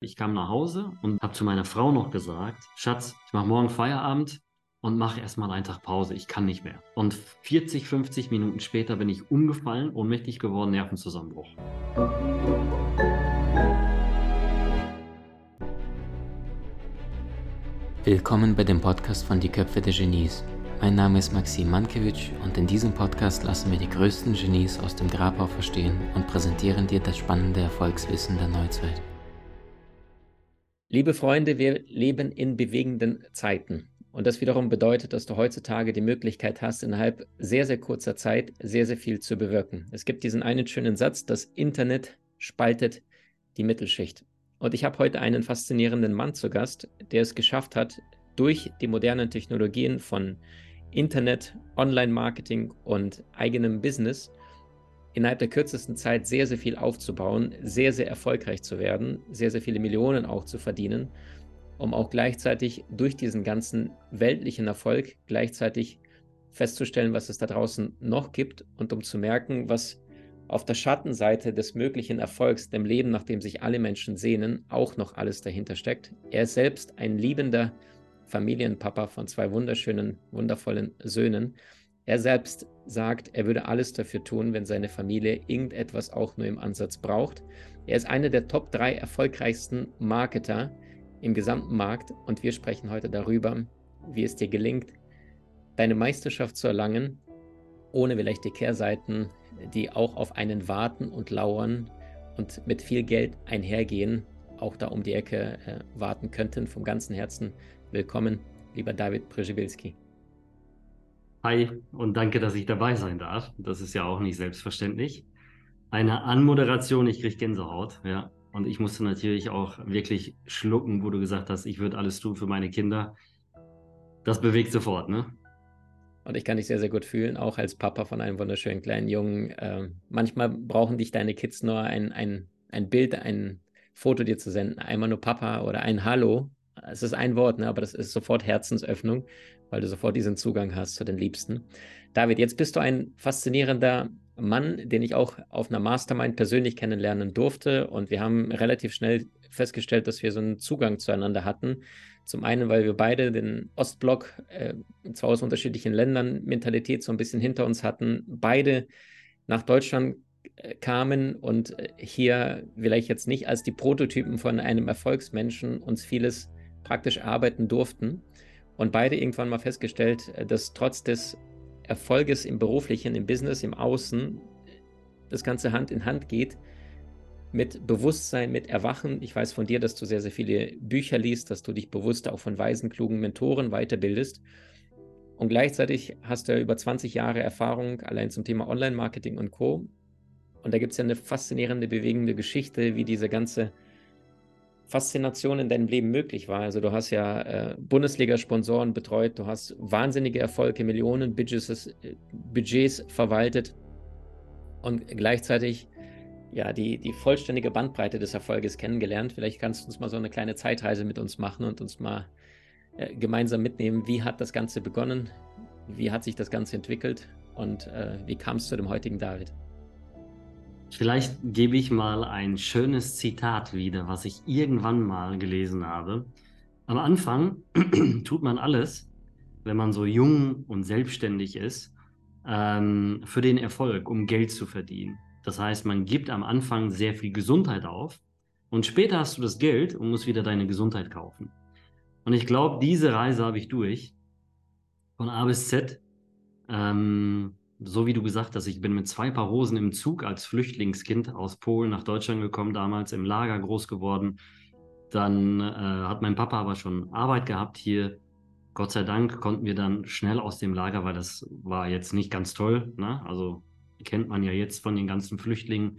Ich kam nach Hause und habe zu meiner Frau noch gesagt, Schatz, ich mache morgen Feierabend und mache erstmal einen Tag Pause. Ich kann nicht mehr. Und 40, 50 Minuten später bin ich umgefallen, ohnmächtig geworden, Nervenzusammenbruch. Willkommen bei dem Podcast von Die Köpfe der Genies. Mein Name ist Maxim Mankewitsch und in diesem Podcast lassen wir die größten Genies aus dem Grabau verstehen und präsentieren dir das spannende Erfolgswissen der Neuzeit. Liebe Freunde, wir leben in bewegenden Zeiten. Und das wiederum bedeutet, dass du heutzutage die Möglichkeit hast, innerhalb sehr, sehr kurzer Zeit sehr, sehr viel zu bewirken. Es gibt diesen einen schönen Satz, das Internet spaltet die Mittelschicht. Und ich habe heute einen faszinierenden Mann zu Gast, der es geschafft hat, durch die modernen Technologien von Internet, Online-Marketing und eigenem Business innerhalb der kürzesten Zeit sehr, sehr viel aufzubauen, sehr, sehr erfolgreich zu werden, sehr, sehr viele Millionen auch zu verdienen, um auch gleichzeitig durch diesen ganzen weltlichen Erfolg gleichzeitig festzustellen, was es da draußen noch gibt und um zu merken, was auf der Schattenseite des möglichen Erfolgs, dem Leben, nach dem sich alle Menschen sehnen, auch noch alles dahinter steckt. Er ist selbst ein liebender Familienpapa von zwei wunderschönen, wundervollen Söhnen er selbst sagt, er würde alles dafür tun, wenn seine Familie irgendetwas auch nur im Ansatz braucht. Er ist einer der Top 3 erfolgreichsten Marketer im gesamten Markt und wir sprechen heute darüber, wie es dir gelingt, deine Meisterschaft zu erlangen, ohne vielleicht die Kehrseiten, die auch auf einen warten und lauern und mit viel Geld einhergehen, auch da um die Ecke äh, warten könnten. Vom ganzen Herzen willkommen, lieber David Brzezinski. Hi und danke, dass ich dabei sein darf. Das ist ja auch nicht selbstverständlich. Eine Anmoderation, ich kriege Gänsehaut, ja. Und ich musste natürlich auch wirklich schlucken, wo du gesagt hast, ich würde alles tun für meine Kinder. Das bewegt sofort, ne? Und ich kann dich sehr, sehr gut fühlen, auch als Papa von einem wunderschönen kleinen Jungen. Äh, manchmal brauchen dich deine Kids nur ein, ein, ein Bild, ein Foto dir zu senden. Einmal nur Papa oder ein Hallo. Es ist ein Wort, ne? aber das ist sofort Herzensöffnung weil du sofort diesen Zugang hast zu den Liebsten. David, jetzt bist du ein faszinierender Mann, den ich auch auf einer Mastermind persönlich kennenlernen durfte. Und wir haben relativ schnell festgestellt, dass wir so einen Zugang zueinander hatten. Zum einen, weil wir beide den Ostblock, äh, zwar aus unterschiedlichen Ländern, Mentalität so ein bisschen hinter uns hatten, beide nach Deutschland äh, kamen und äh, hier vielleicht jetzt nicht als die Prototypen von einem Erfolgsmenschen uns vieles praktisch arbeiten durften und beide irgendwann mal festgestellt, äh, dass trotz des Erfolges im beruflichen, im Business, im Außen, das Ganze Hand in Hand geht mit Bewusstsein, mit Erwachen. Ich weiß von dir, dass du sehr, sehr viele Bücher liest, dass du dich bewusst auch von weisen, klugen Mentoren weiterbildest. Und gleichzeitig hast du ja über 20 Jahre Erfahrung allein zum Thema Online-Marketing und Co. Und da gibt es ja eine faszinierende, bewegende Geschichte, wie diese ganze Faszination in deinem Leben möglich war. Also du hast ja äh, Bundesliga-Sponsoren betreut, du hast wahnsinnige Erfolge, Millionen Budgets, äh, Budgets verwaltet und gleichzeitig ja die, die vollständige Bandbreite des Erfolges kennengelernt. Vielleicht kannst du uns mal so eine kleine Zeitreise mit uns machen und uns mal äh, gemeinsam mitnehmen. Wie hat das Ganze begonnen? Wie hat sich das Ganze entwickelt? Und äh, wie kam es zu dem heutigen David? Vielleicht gebe ich mal ein schönes Zitat wieder, was ich irgendwann mal gelesen habe. Am Anfang tut man alles, wenn man so jung und selbstständig ist, ähm, für den Erfolg, um Geld zu verdienen. Das heißt, man gibt am Anfang sehr viel Gesundheit auf und später hast du das Geld und musst wieder deine Gesundheit kaufen. Und ich glaube, diese Reise habe ich durch, von A bis Z. Ähm, so wie du gesagt hast, ich bin mit zwei Paar Hosen im Zug als Flüchtlingskind aus Polen nach Deutschland gekommen, damals im Lager groß geworden. Dann äh, hat mein Papa aber schon Arbeit gehabt hier. Gott sei Dank konnten wir dann schnell aus dem Lager, weil das war jetzt nicht ganz toll. Ne? Also kennt man ja jetzt von den ganzen Flüchtlingen.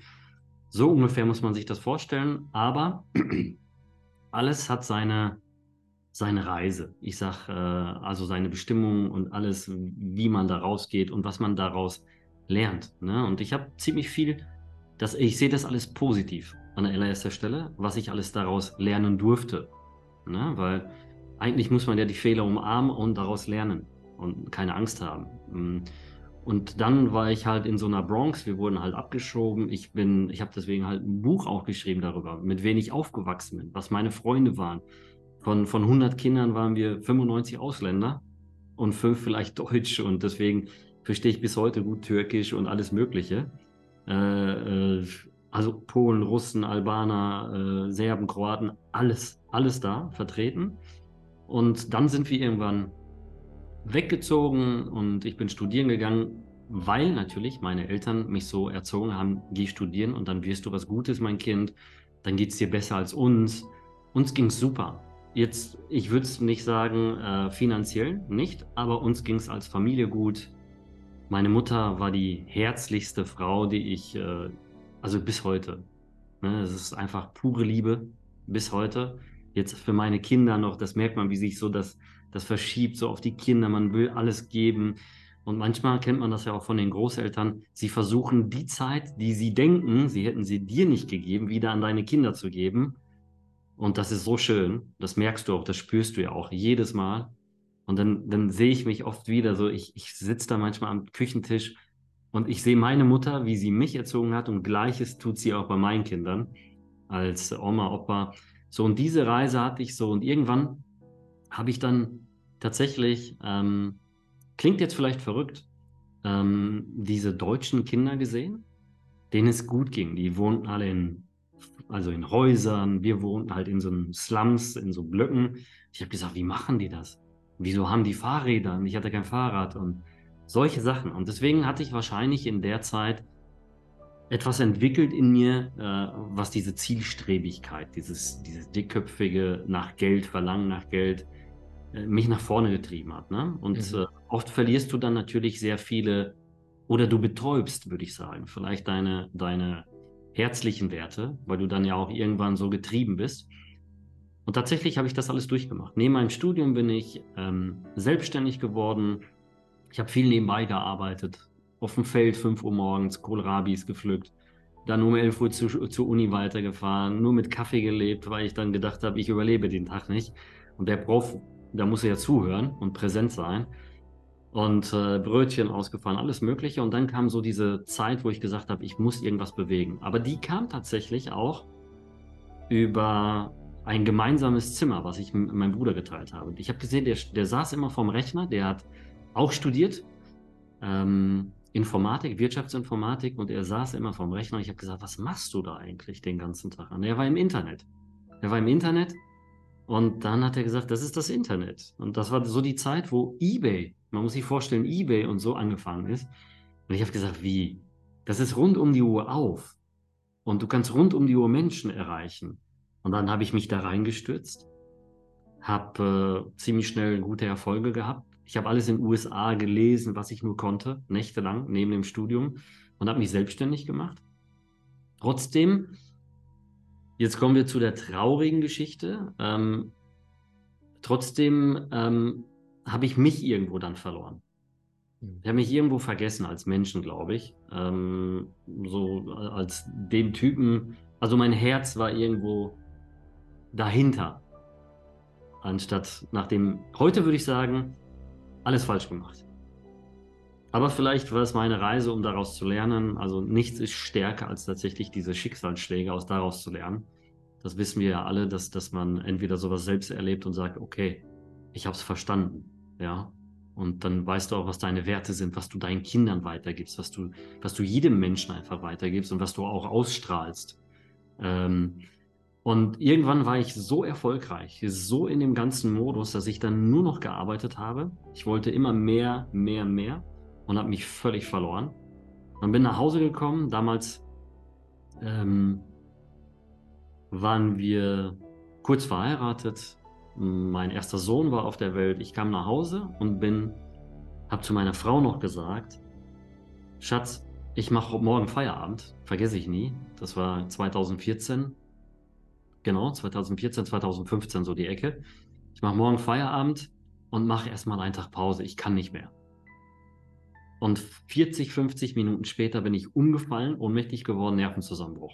So ungefähr muss man sich das vorstellen. Aber alles hat seine, seine Reise. Ich sage, äh, also seine Bestimmung und alles, wie man da rausgeht und was man daraus lernt. Ne? Und ich habe ziemlich viel, das, ich sehe das alles positiv an allererster Stelle, was ich alles daraus lernen durfte. Ne? Weil eigentlich muss man ja die Fehler umarmen und daraus lernen und keine Angst haben. Mm. Und dann war ich halt in so einer Bronx, wir wurden halt abgeschoben. Ich bin, ich habe deswegen halt ein Buch auch geschrieben darüber, mit wen ich aufgewachsen bin, was meine Freunde waren. Von, von 100 Kindern waren wir 95 Ausländer und fünf vielleicht Deutsche und deswegen verstehe ich bis heute gut Türkisch und alles Mögliche. Äh, äh, also Polen, Russen, Albaner, äh, Serben, Kroaten, alles, alles da vertreten. Und dann sind wir irgendwann weggezogen und ich bin studieren gegangen, weil natürlich meine Eltern mich so erzogen haben, geh studieren und dann wirst du was Gutes, mein Kind, dann geht es dir besser als uns. Uns ging es super. Jetzt, ich würde es nicht sagen äh, finanziell nicht, aber uns ging es als Familie gut. Meine Mutter war die herzlichste Frau, die ich, äh, also bis heute. Ne, es ist einfach pure Liebe bis heute. Jetzt für meine Kinder noch, das merkt man, wie sich so das, das verschiebt, so auf die Kinder. Man will alles geben. Und manchmal kennt man das ja auch von den Großeltern. Sie versuchen die Zeit, die sie denken, sie hätten sie dir nicht gegeben, wieder an deine Kinder zu geben. Und das ist so schön. Das merkst du auch, das spürst du ja auch jedes Mal. Und dann, dann sehe ich mich oft wieder so, ich, ich sitze da manchmal am Küchentisch und ich sehe meine Mutter, wie sie mich erzogen hat und gleiches tut sie auch bei meinen Kindern als Oma, Opa. So, und diese Reise hatte ich so und irgendwann habe ich dann tatsächlich, ähm, klingt jetzt vielleicht verrückt, ähm, diese deutschen Kinder gesehen, denen es gut ging. Die wohnten alle in, also in Häusern, wir wohnten halt in so Slums, in so Blöcken. Ich habe gesagt, wie machen die das? Wieso haben die Fahrräder? Und ich hatte kein Fahrrad und solche Sachen. Und deswegen hatte ich wahrscheinlich in der Zeit etwas entwickelt in mir, äh, was diese Zielstrebigkeit, dieses, dieses dickköpfige nach Geld, Verlangen nach Geld, äh, mich nach vorne getrieben hat. Ne? Und mhm. äh, oft verlierst du dann natürlich sehr viele, oder du betäubst, würde ich sagen, vielleicht deine, deine herzlichen Werte, weil du dann ja auch irgendwann so getrieben bist. Und tatsächlich habe ich das alles durchgemacht. Neben meinem Studium bin ich ähm, selbstständig geworden. Ich habe viel nebenbei gearbeitet. Auf dem Feld 5 Uhr morgens, Kohlrabis gepflückt. Dann um 11 Uhr zu, zur Uni weitergefahren, nur mit Kaffee gelebt, weil ich dann gedacht habe, ich überlebe den Tag nicht. Und der Prof da muss er ja zuhören und präsent sein. Und äh, Brötchen ausgefahren, alles Mögliche. Und dann kam so diese Zeit, wo ich gesagt habe, ich muss irgendwas bewegen. Aber die kam tatsächlich auch über ein gemeinsames Zimmer, was ich mit meinem Bruder geteilt habe. Ich habe gesehen, der, der saß immer vorm Rechner, der hat auch studiert, ähm, Informatik, Wirtschaftsinformatik, und er saß immer vorm Rechner. Ich habe gesagt, was machst du da eigentlich den ganzen Tag? Und er war im Internet. Er war im Internet und dann hat er gesagt, das ist das Internet. Und das war so die Zeit, wo eBay, man muss sich vorstellen, eBay und so angefangen ist. Und ich habe gesagt, wie? Das ist rund um die Uhr auf. Und du kannst rund um die Uhr Menschen erreichen. Und dann habe ich mich da reingestürzt, habe äh, ziemlich schnell gute Erfolge gehabt. Ich habe alles in den USA gelesen, was ich nur konnte, nächtelang neben dem Studium und habe mich selbstständig gemacht. Trotzdem Jetzt kommen wir zu der traurigen Geschichte. Ähm, trotzdem ähm, habe ich mich irgendwo dann verloren. Hm. Ich habe mich irgendwo vergessen als Menschen, glaube ich. Ähm, so als den Typen. Also mein Herz war irgendwo dahinter. Anstatt nach dem. Heute würde ich sagen, alles falsch gemacht. Aber vielleicht war es meine Reise, um daraus zu lernen. Also nichts ist stärker als tatsächlich diese Schicksalsschläge aus daraus zu lernen. Das wissen wir ja alle, dass, dass man entweder sowas selbst erlebt und sagt, okay, ich habe es verstanden, ja. Und dann weißt du auch, was deine Werte sind, was du deinen Kindern weitergibst, was du, was du jedem Menschen einfach weitergibst und was du auch ausstrahlst. Ähm, und irgendwann war ich so erfolgreich, so in dem ganzen Modus, dass ich dann nur noch gearbeitet habe. Ich wollte immer mehr, mehr, mehr und habe mich völlig verloren. Dann bin nach Hause gekommen. Damals ähm, waren wir kurz verheiratet. Mein erster Sohn war auf der Welt. Ich kam nach Hause und bin, habe zu meiner Frau noch gesagt, Schatz, ich mache morgen Feierabend. Vergesse ich nie. Das war 2014. Genau, 2014, 2015 so die Ecke. Ich mache morgen Feierabend und mache erstmal einen Tag Pause. Ich kann nicht mehr. Und 40, 50 Minuten später bin ich umgefallen, ohnmächtig geworden, Nervenzusammenbruch.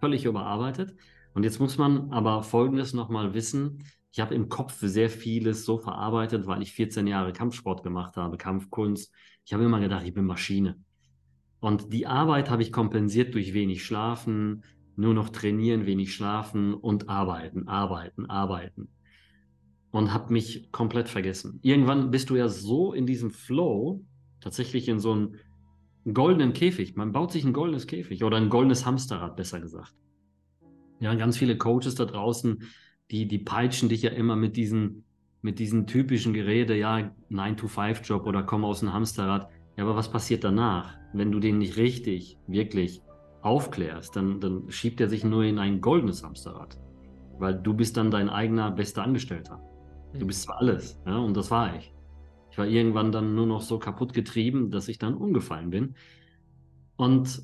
Völlig überarbeitet. Und jetzt muss man aber Folgendes nochmal wissen. Ich habe im Kopf sehr vieles so verarbeitet, weil ich 14 Jahre Kampfsport gemacht habe, Kampfkunst. Ich habe immer gedacht, ich bin Maschine. Und die Arbeit habe ich kompensiert durch wenig Schlafen, nur noch trainieren, wenig schlafen und arbeiten, arbeiten, arbeiten. Und habe mich komplett vergessen. Irgendwann bist du ja so in diesem Flow, tatsächlich in so einem goldenen Käfig. Man baut sich ein goldenes Käfig oder ein goldenes Hamsterrad, besser gesagt. Ja, ganz viele Coaches da draußen, die, die peitschen dich ja immer mit diesen, mit diesen typischen Gerede, ja, 9-to-5-Job oder komm aus dem Hamsterrad. Ja, aber was passiert danach? Wenn du den nicht richtig, wirklich aufklärst, dann, dann schiebt er sich nur in ein goldenes Hamsterrad. Weil du bist dann dein eigener bester Angestellter. Du mhm. bist zwar alles, ja, und das war ich. Ich war irgendwann dann nur noch so kaputt getrieben, dass ich dann umgefallen bin. Und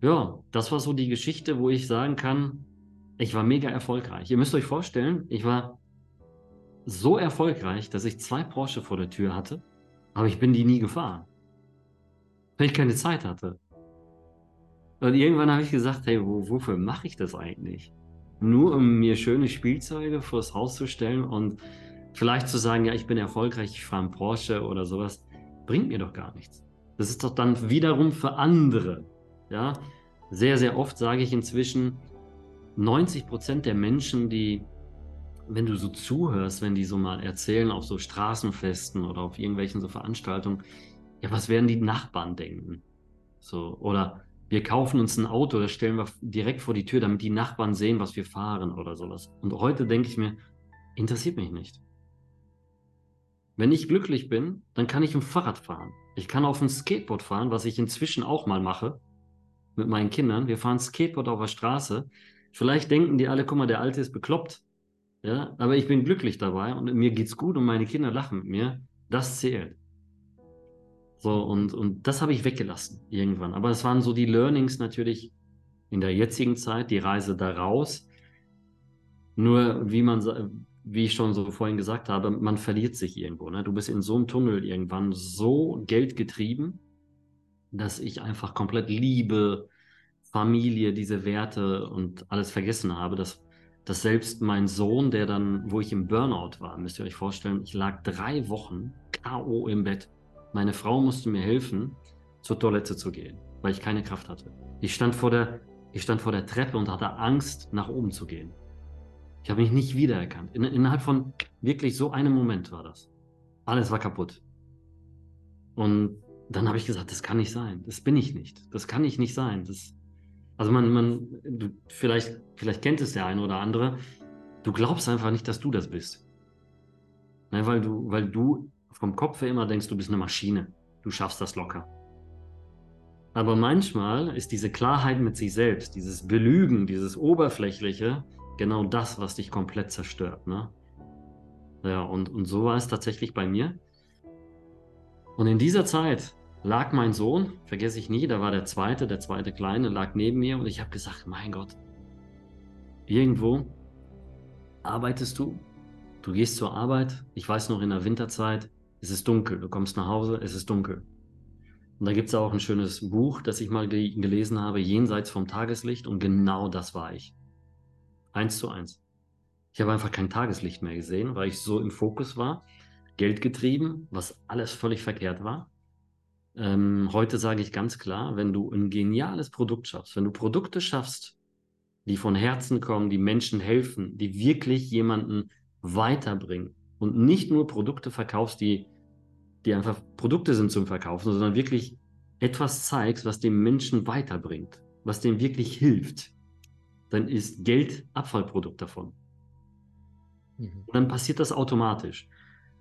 ja, das war so die Geschichte, wo ich sagen kann, ich war mega erfolgreich. Ihr müsst euch vorstellen, ich war so erfolgreich, dass ich zwei Porsche vor der Tür hatte, aber ich bin die nie gefahren, weil ich keine Zeit hatte. Und irgendwann habe ich gesagt, hey, wo, wofür mache ich das eigentlich? Nur um mir schöne Spielzeuge vors Haus zu stellen und vielleicht zu sagen, ja, ich bin erfolgreich, ich fahre einen Porsche oder sowas, bringt mir doch gar nichts. Das ist doch dann wiederum für andere. Ja, sehr, sehr oft sage ich inzwischen, 90 Prozent der Menschen, die, wenn du so zuhörst, wenn die so mal erzählen auf so Straßenfesten oder auf irgendwelchen so Veranstaltungen, ja, was werden die Nachbarn denken? So, oder wir kaufen uns ein Auto, das stellen wir direkt vor die Tür, damit die Nachbarn sehen, was wir fahren oder sowas. Und heute denke ich mir, interessiert mich nicht. Wenn ich glücklich bin, dann kann ich im Fahrrad fahren. Ich kann auf dem Skateboard fahren, was ich inzwischen auch mal mache mit meinen Kindern. Wir fahren Skateboard auf der Straße. Vielleicht denken die alle, guck mal, der Alte ist bekloppt. Ja, aber ich bin glücklich dabei und mir geht's gut und meine Kinder lachen mit mir. Das zählt. So, und, und das habe ich weggelassen irgendwann. Aber es waren so die Learnings natürlich in der jetzigen Zeit, die Reise da raus. Nur, wie man, wie ich schon so vorhin gesagt habe, man verliert sich irgendwo. Ne? Du bist in so einem Tunnel irgendwann so geldgetrieben, dass ich einfach komplett Liebe, Familie, diese Werte und alles vergessen habe, dass, dass selbst mein Sohn, der dann, wo ich im Burnout war, müsst ihr euch vorstellen, ich lag drei Wochen K.O. im Bett meine Frau musste mir helfen, zur Toilette zu gehen, weil ich keine Kraft hatte. Ich stand vor der, ich stand vor der Treppe und hatte Angst, nach oben zu gehen. Ich habe mich nicht wiedererkannt. In, innerhalb von wirklich so einem Moment war das. Alles war kaputt. Und dann habe ich gesagt, das kann nicht sein. Das bin ich nicht. Das kann ich nicht sein. Das, also man, man, du, vielleicht, vielleicht kennt es der eine oder andere. Du glaubst einfach nicht, dass du das bist. Ne, weil du, weil du vom Kopf her immer denkst, du bist eine Maschine, du schaffst das locker. Aber manchmal ist diese Klarheit mit sich selbst, dieses Belügen, dieses Oberflächliche, genau das, was dich komplett zerstört. Ne? Ja, und, und so war es tatsächlich bei mir. Und in dieser Zeit lag mein Sohn, vergesse ich nie, da war der zweite, der zweite Kleine, lag neben mir und ich habe gesagt, mein Gott, irgendwo arbeitest du, du gehst zur Arbeit, ich weiß noch in der Winterzeit, es ist dunkel, du kommst nach Hause, es ist dunkel. Und da gibt es auch ein schönes Buch, das ich mal ge gelesen habe, Jenseits vom Tageslicht, und genau das war ich. Eins zu eins. Ich habe einfach kein Tageslicht mehr gesehen, weil ich so im Fokus war, Geld getrieben, was alles völlig verkehrt war. Ähm, heute sage ich ganz klar, wenn du ein geniales Produkt schaffst, wenn du Produkte schaffst, die von Herzen kommen, die Menschen helfen, die wirklich jemanden weiterbringen, und nicht nur Produkte verkaufst, die, die einfach Produkte sind zum Verkaufen, sondern wirklich etwas zeigst, was dem Menschen weiterbringt, was dem wirklich hilft, dann ist Geld Abfallprodukt davon. Mhm. Und dann passiert das automatisch.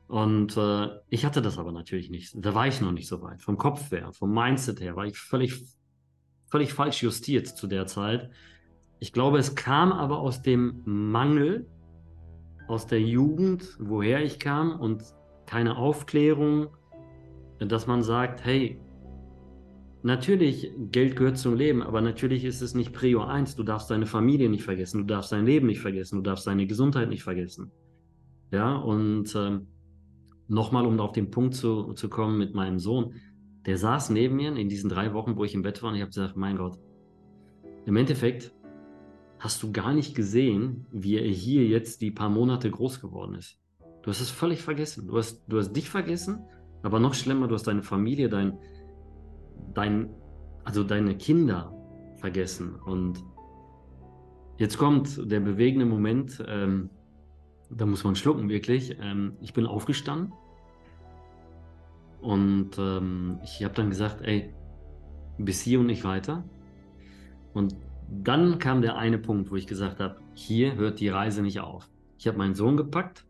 Und äh, ich hatte das aber natürlich nicht. Da war ich noch nicht so weit. Vom Kopf her, vom Mindset her war ich völlig, völlig falsch justiert zu der Zeit. Ich glaube, es kam aber aus dem Mangel aus der Jugend, woher ich kam und keine Aufklärung, dass man sagt, hey, natürlich, Geld gehört zum Leben, aber natürlich ist es nicht Prio 1. Du darfst deine Familie nicht vergessen, du darfst dein Leben nicht vergessen, du darfst deine Gesundheit nicht vergessen. Ja, und äh, nochmal, um auf den Punkt zu, zu kommen mit meinem Sohn, der saß neben mir in diesen drei Wochen, wo ich im Bett war, und ich habe gesagt, mein Gott, im Endeffekt hast du gar nicht gesehen, wie er hier jetzt die paar Monate groß geworden ist. Du hast es völlig vergessen. Du hast, du hast dich vergessen, aber noch schlimmer, du hast deine Familie, dein, dein, also deine Kinder vergessen. Und jetzt kommt der bewegende Moment, ähm, da muss man schlucken, wirklich. Ähm, ich bin aufgestanden und ähm, ich habe dann gesagt, ey, bis hier und nicht weiter. Und dann kam der eine Punkt, wo ich gesagt habe, hier hört die Reise nicht auf. Ich habe meinen Sohn gepackt,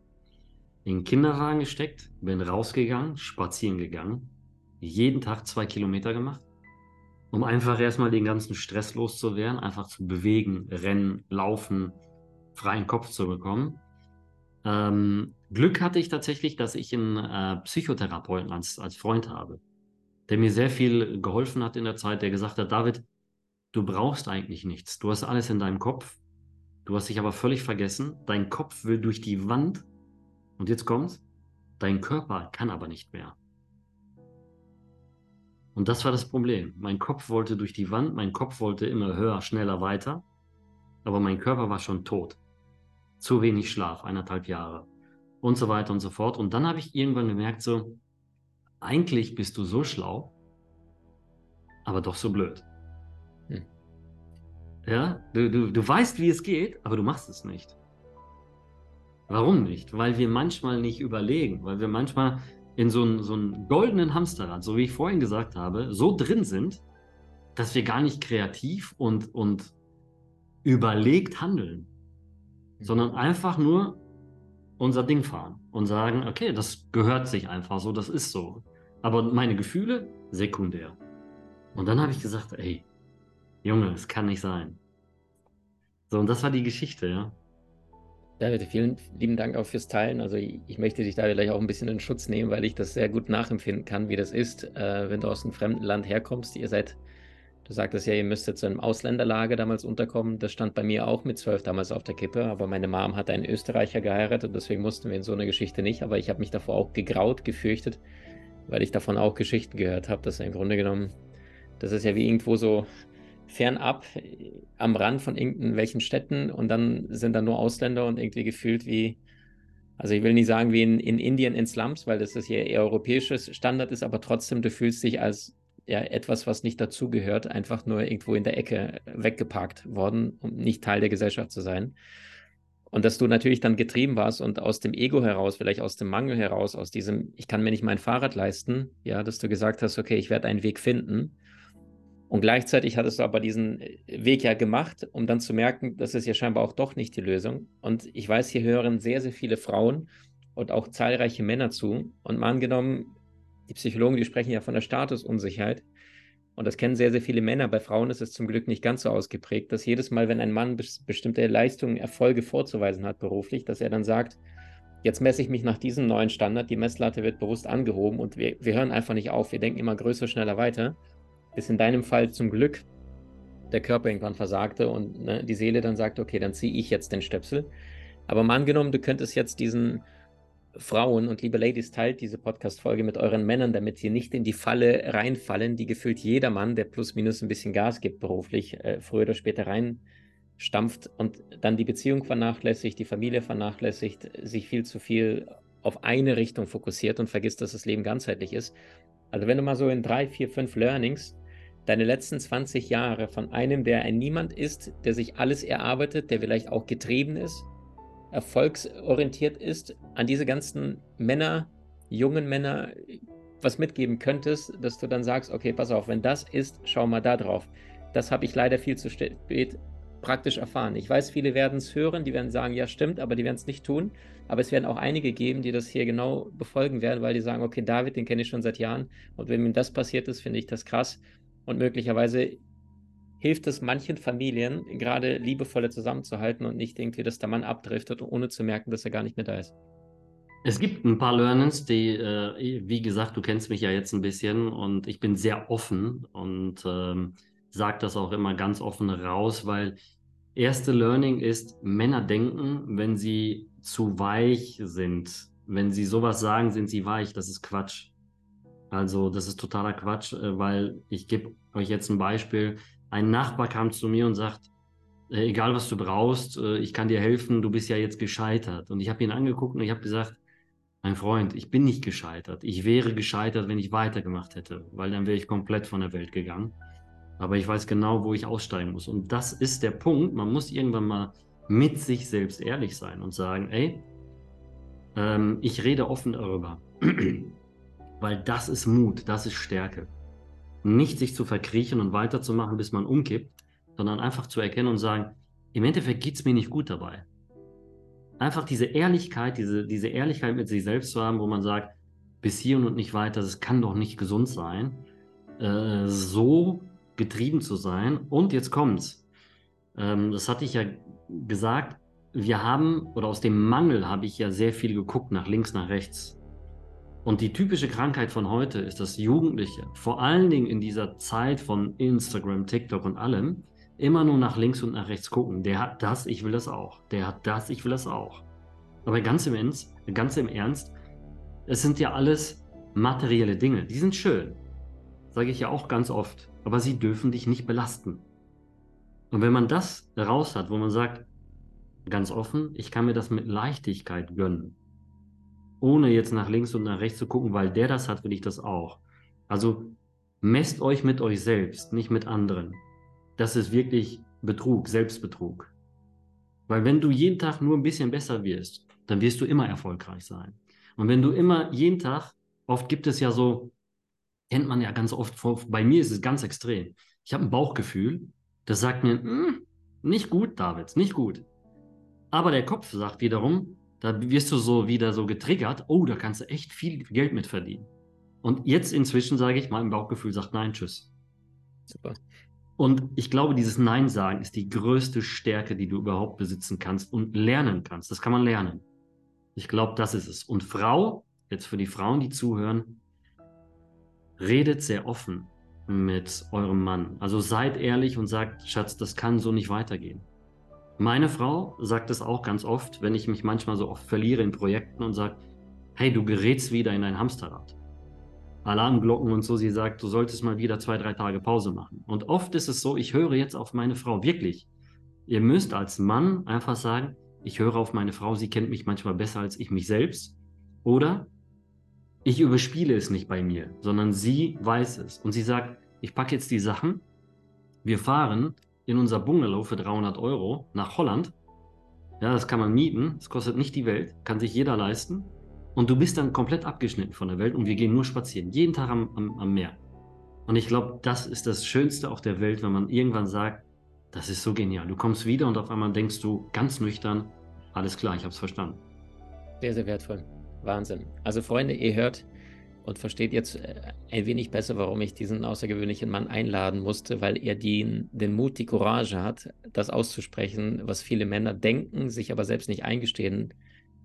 in den Kinderwagen gesteckt, bin rausgegangen, spazieren gegangen, jeden Tag zwei Kilometer gemacht, um einfach erstmal den ganzen Stress loszuwerden, einfach zu bewegen, rennen, laufen, freien Kopf zu bekommen. Ähm, Glück hatte ich tatsächlich, dass ich einen äh, Psychotherapeuten als, als Freund habe, der mir sehr viel geholfen hat in der Zeit, der gesagt hat, David, du brauchst eigentlich nichts. Du hast alles in deinem Kopf. Du hast dich aber völlig vergessen. Dein Kopf will durch die Wand. Und jetzt kommt's. Dein Körper kann aber nicht mehr. Und das war das Problem. Mein Kopf wollte durch die Wand, mein Kopf wollte immer höher, schneller, weiter. Aber mein Körper war schon tot. Zu wenig Schlaf, eineinhalb Jahre. Und so weiter und so fort. Und dann habe ich irgendwann gemerkt, so, eigentlich bist du so schlau, aber doch so blöd. Ja, du, du, du weißt, wie es geht, aber du machst es nicht. Warum nicht? Weil wir manchmal nicht überlegen, weil wir manchmal in so einen, so einen goldenen Hamsterrad, so wie ich vorhin gesagt habe, so drin sind, dass wir gar nicht kreativ und, und überlegt handeln, sondern einfach nur unser Ding fahren und sagen, okay, das gehört sich einfach so, das ist so. Aber meine Gefühle sekundär. Und dann habe ich gesagt, ey, Junge, es kann nicht sein. So, und das war die Geschichte, ja. David, vielen lieben Dank auch fürs Teilen. Also ich, möchte dich da vielleicht auch ein bisschen in Schutz nehmen, weil ich das sehr gut nachempfinden kann, wie das ist, äh, wenn du aus einem fremden Land herkommst. Ihr seid, du sagtest ja, ihr müsstet zu einem Ausländerlager damals unterkommen. Das stand bei mir auch mit zwölf damals auf der Kippe, aber meine Mom hat einen Österreicher geheiratet deswegen mussten wir in so eine Geschichte nicht. Aber ich habe mich davor auch gegraut, gefürchtet, weil ich davon auch Geschichten gehört habe, dass im Grunde genommen, das ist ja wie irgendwo so fernab am Rand von irgendwelchen Städten und dann sind da nur Ausländer und irgendwie gefühlt wie, also ich will nicht sagen wie in, in Indien in Slums, weil das ist hier eher europäisches Standard ist, aber trotzdem, du fühlst dich als ja, etwas, was nicht dazugehört, einfach nur irgendwo in der Ecke weggeparkt worden, um nicht Teil der Gesellschaft zu sein. Und dass du natürlich dann getrieben warst und aus dem Ego heraus, vielleicht aus dem Mangel heraus, aus diesem, ich kann mir nicht mein Fahrrad leisten, ja, dass du gesagt hast, okay, ich werde einen Weg finden und gleichzeitig hattest du aber diesen äh, Weg ja gemacht, um dann zu merken, das ist ja scheinbar auch doch nicht die Lösung. Und ich weiß, hier hören sehr, sehr viele Frauen und auch zahlreiche Männer zu. Und mal angenommen, die Psychologen, die sprechen ja von der Statusunsicherheit. Und das kennen sehr, sehr viele Männer. Bei Frauen ist es zum Glück nicht ganz so ausgeprägt, dass jedes Mal, wenn ein Mann bestimmte Leistungen, Erfolge vorzuweisen hat beruflich, dass er dann sagt, jetzt messe ich mich nach diesem neuen Standard, die Messlatte wird bewusst angehoben und wir, wir hören einfach nicht auf. Wir denken immer größer, schneller weiter bis in deinem Fall zum Glück der Körper irgendwann versagte und ne, die Seele dann sagt, okay, dann ziehe ich jetzt den Stöpsel. Aber mal angenommen, du könntest jetzt diesen Frauen und liebe Ladies, teilt diese Podcast-Folge mit euren Männern, damit sie nicht in die Falle reinfallen, die gefühlt jeder Mann, der plus minus ein bisschen Gas gibt beruflich, äh, früher oder später reinstampft und dann die Beziehung vernachlässigt, die Familie vernachlässigt, sich viel zu viel auf eine Richtung fokussiert und vergisst, dass das Leben ganzheitlich ist. Also wenn du mal so in drei, vier, fünf Learnings deine letzten 20 Jahre von einem, der ein Niemand ist, der sich alles erarbeitet, der vielleicht auch getrieben ist, erfolgsorientiert ist, an diese ganzen Männer, jungen Männer was mitgeben könntest, dass du dann sagst, okay, pass auf, wenn das ist, schau mal da drauf. Das habe ich leider viel zu spät praktisch erfahren. Ich weiß, viele werden es hören, die werden sagen, ja stimmt, aber die werden es nicht tun. Aber es werden auch einige geben, die das hier genau befolgen werden, weil die sagen, okay, David, den kenne ich schon seit Jahren. Und wenn ihm das passiert ist, finde ich das krass. Und möglicherweise hilft es manchen Familien, gerade liebevoller zusammenzuhalten und nicht irgendwie, dass der Mann abdriftet, ohne zu merken, dass er gar nicht mehr da ist. Es gibt ein paar Learnings, die, äh, wie gesagt, du kennst mich ja jetzt ein bisschen und ich bin sehr offen und ähm, sage das auch immer ganz offen raus, weil erste Learning ist, Männer denken, wenn sie zu weich sind, wenn sie sowas sagen, sind sie weich, das ist Quatsch. Also das ist totaler Quatsch, äh, weil ich gebe euch jetzt ein Beispiel. Ein Nachbar kam zu mir und sagt, äh, egal was du brauchst, äh, ich kann dir helfen, du bist ja jetzt gescheitert. Und ich habe ihn angeguckt und ich habe gesagt, mein Freund, ich bin nicht gescheitert. Ich wäre gescheitert, wenn ich weitergemacht hätte, weil dann wäre ich komplett von der Welt gegangen. Aber ich weiß genau, wo ich aussteigen muss. Und das ist der Punkt. Man muss irgendwann mal mit sich selbst ehrlich sein und sagen, ey, ähm, ich rede offen darüber. weil das ist Mut, das ist Stärke. Nicht sich zu verkriechen und weiterzumachen, bis man umkippt, sondern einfach zu erkennen und sagen, im Endeffekt geht es mir nicht gut dabei. Einfach diese Ehrlichkeit, diese, diese Ehrlichkeit mit sich selbst zu haben, wo man sagt, bis hier und nicht weiter, das kann doch nicht gesund sein, äh, so getrieben zu sein. Und jetzt kommt's. Ähm, das hatte ich ja gesagt, wir haben, oder aus dem Mangel habe ich ja sehr viel geguckt, nach links, nach rechts. Und die typische Krankheit von heute ist, dass Jugendliche, vor allen Dingen in dieser Zeit von Instagram, TikTok und allem, immer nur nach links und nach rechts gucken. Der hat das, ich will das auch. Der hat das, ich will das auch. Aber ganz im Ernst, ganz im Ernst, es sind ja alles materielle Dinge. Die sind schön. Sage ich ja auch ganz oft. Aber sie dürfen dich nicht belasten. Und wenn man das raus hat, wo man sagt, ganz offen, ich kann mir das mit Leichtigkeit gönnen ohne jetzt nach links und nach rechts zu gucken, weil der das hat, will ich das auch. Also messt euch mit euch selbst, nicht mit anderen. Das ist wirklich Betrug, Selbstbetrug. Weil wenn du jeden Tag nur ein bisschen besser wirst, dann wirst du immer erfolgreich sein. Und wenn du immer jeden Tag, oft gibt es ja so, kennt man ja ganz oft, bei mir ist es ganz extrem. Ich habe ein Bauchgefühl, das sagt mir, hm, nicht gut, David, nicht gut. Aber der Kopf sagt wiederum, da wirst du so wieder so getriggert, oh, da kannst du echt viel Geld mit verdienen. Und jetzt inzwischen sage ich, mein Bauchgefühl sagt nein, tschüss. Super. Und ich glaube, dieses Nein sagen ist die größte Stärke, die du überhaupt besitzen kannst und lernen kannst. Das kann man lernen. Ich glaube, das ist es. Und Frau, jetzt für die Frauen, die zuhören, redet sehr offen mit eurem Mann. Also seid ehrlich und sagt, Schatz, das kann so nicht weitergehen. Meine Frau sagt es auch ganz oft, wenn ich mich manchmal so oft verliere in Projekten und sagt, hey, du gerätst wieder in ein Hamsterrad. Alarmglocken und so, sie sagt, du solltest mal wieder zwei, drei Tage Pause machen. Und oft ist es so, ich höre jetzt auf meine Frau, wirklich. Ihr müsst als Mann einfach sagen, ich höre auf meine Frau, sie kennt mich manchmal besser als ich mich selbst. Oder ich überspiele es nicht bei mir, sondern sie weiß es. Und sie sagt, ich packe jetzt die Sachen, wir fahren in unser Bungalow für 300 Euro nach Holland. Ja, das kann man mieten, das kostet nicht die Welt, kann sich jeder leisten. Und du bist dann komplett abgeschnitten von der Welt und wir gehen nur spazieren, jeden Tag am, am, am Meer. Und ich glaube, das ist das Schönste auf der Welt, wenn man irgendwann sagt, das ist so genial. Du kommst wieder und auf einmal denkst du ganz nüchtern, alles klar, ich habe es verstanden. Sehr, sehr wertvoll. Wahnsinn. Also Freunde, ihr hört, und versteht jetzt äh, ein wenig besser, warum ich diesen außergewöhnlichen Mann einladen musste, weil er die, den Mut, die Courage hat, das auszusprechen, was viele Männer denken, sich aber selbst nicht eingestehen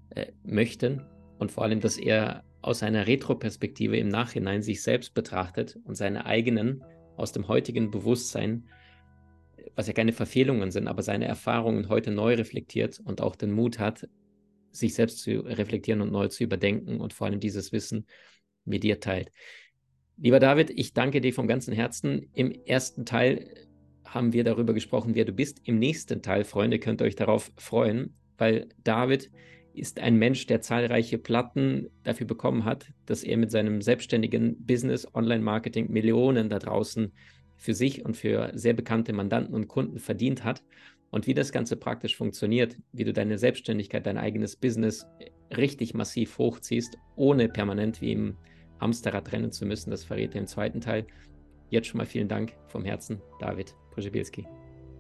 äh, möchten. Und vor allem, dass er aus einer Retroperspektive im Nachhinein sich selbst betrachtet und seine eigenen aus dem heutigen Bewusstsein, was ja keine Verfehlungen sind, aber seine Erfahrungen heute neu reflektiert und auch den Mut hat, sich selbst zu reflektieren und neu zu überdenken und vor allem dieses Wissen mit dir teilt. Lieber David, ich danke dir vom ganzen Herzen. Im ersten Teil haben wir darüber gesprochen, wer du bist. Im nächsten Teil, Freunde, könnt ihr euch darauf freuen, weil David ist ein Mensch, der zahlreiche Platten dafür bekommen hat, dass er mit seinem selbstständigen Business, Online-Marketing Millionen da draußen für sich und für sehr bekannte Mandanten und Kunden verdient hat. Und wie das Ganze praktisch funktioniert, wie du deine Selbstständigkeit, dein eigenes Business richtig massiv hochziehst, ohne permanent wie im Hamsterrad rennen zu müssen. Das verrät er im zweiten Teil. Jetzt schon mal vielen Dank vom Herzen, David Brzebilski.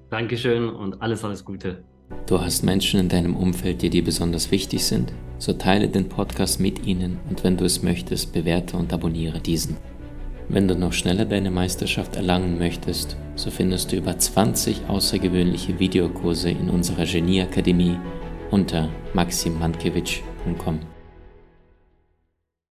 Dankeschön und alles, alles Gute. Du hast Menschen in deinem Umfeld, die dir besonders wichtig sind? So teile den Podcast mit ihnen und wenn du es möchtest, bewerte und abonniere diesen. Wenn du noch schneller deine Meisterschaft erlangen möchtest, so findest du über 20 außergewöhnliche Videokurse in unserer Genieakademie unter maximmankiewicz.com.